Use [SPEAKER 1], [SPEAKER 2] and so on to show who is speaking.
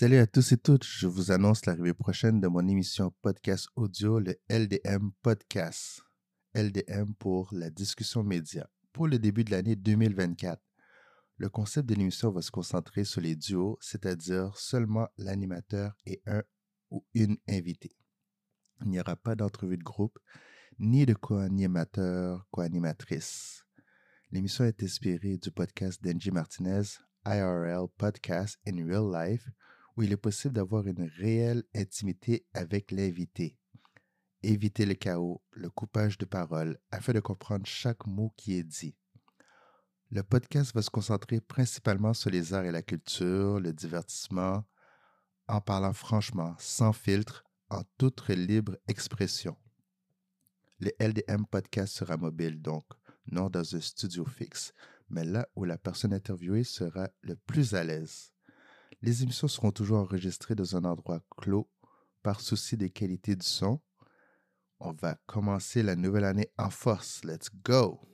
[SPEAKER 1] Salut à tous et toutes, je vous annonce l'arrivée prochaine de mon émission podcast audio, le LDM Podcast. LDM pour la discussion média, pour le début de l'année 2024. Le concept de l'émission va se concentrer sur les duos, c'est-à-dire seulement l'animateur et un ou une invitée. Il n'y aura pas d'entrevue de groupe, ni de co-animateur, co-animatrice. L'émission est inspirée du podcast d'Angie Martinez, IRL Podcast in Real Life, où il est possible d'avoir une réelle intimité avec l'invité. Éviter le chaos, le coupage de paroles, afin de comprendre chaque mot qui est dit. Le podcast va se concentrer principalement sur les arts et la culture, le divertissement, en parlant franchement, sans filtre, en toute libre expression. Le LDM podcast sera mobile, donc non dans un studio fixe, mais là où la personne interviewée sera le plus à l'aise. Les émissions seront toujours enregistrées dans un endroit clos par souci des qualités du son. On va commencer la nouvelle année en force. Let's go!